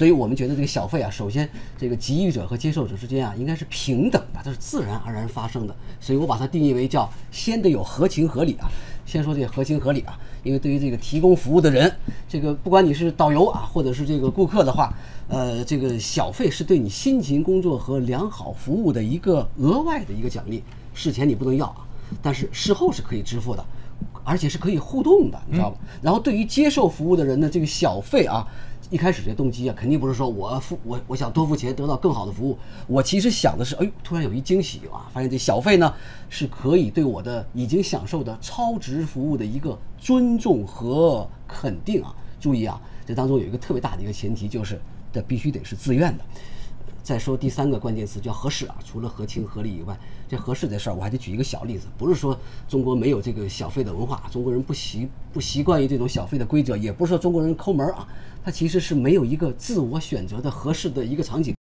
所以我们觉得这个小费啊，首先这个给予者和接受者之间啊，应该是平等的，它是自然而然发生的。所以我把它定义为叫先得有合情合理啊。先说这个合情合理啊，因为对于这个提供服务的人，这个不管你是导游啊，或者是这个顾客的话，呃，这个小费是对你辛勤工作和良好服务的一个额外的一个奖励，事前你不能要啊，但是事后是可以支付的。而且是可以互动的，你知道吧？然后对于接受服务的人的这个小费啊，一开始这动机啊，肯定不是说我付我我想多付钱得到更好的服务，我其实想的是，哎呦，突然有一惊喜啊，发现这小费呢是可以对我的已经享受的超值服务的一个尊重和肯定啊。注意啊，这当中有一个特别大的一个前提，就是这必须得是自愿的。再说第三个关键词叫合适啊，除了合情合理以外，这合适这事儿我还得举一个小例子，不是说中国没有这个小费的文化，中国人不习不习惯于这种小费的规则，也不是说中国人抠门啊，它其实是没有一个自我选择的合适的一个场景。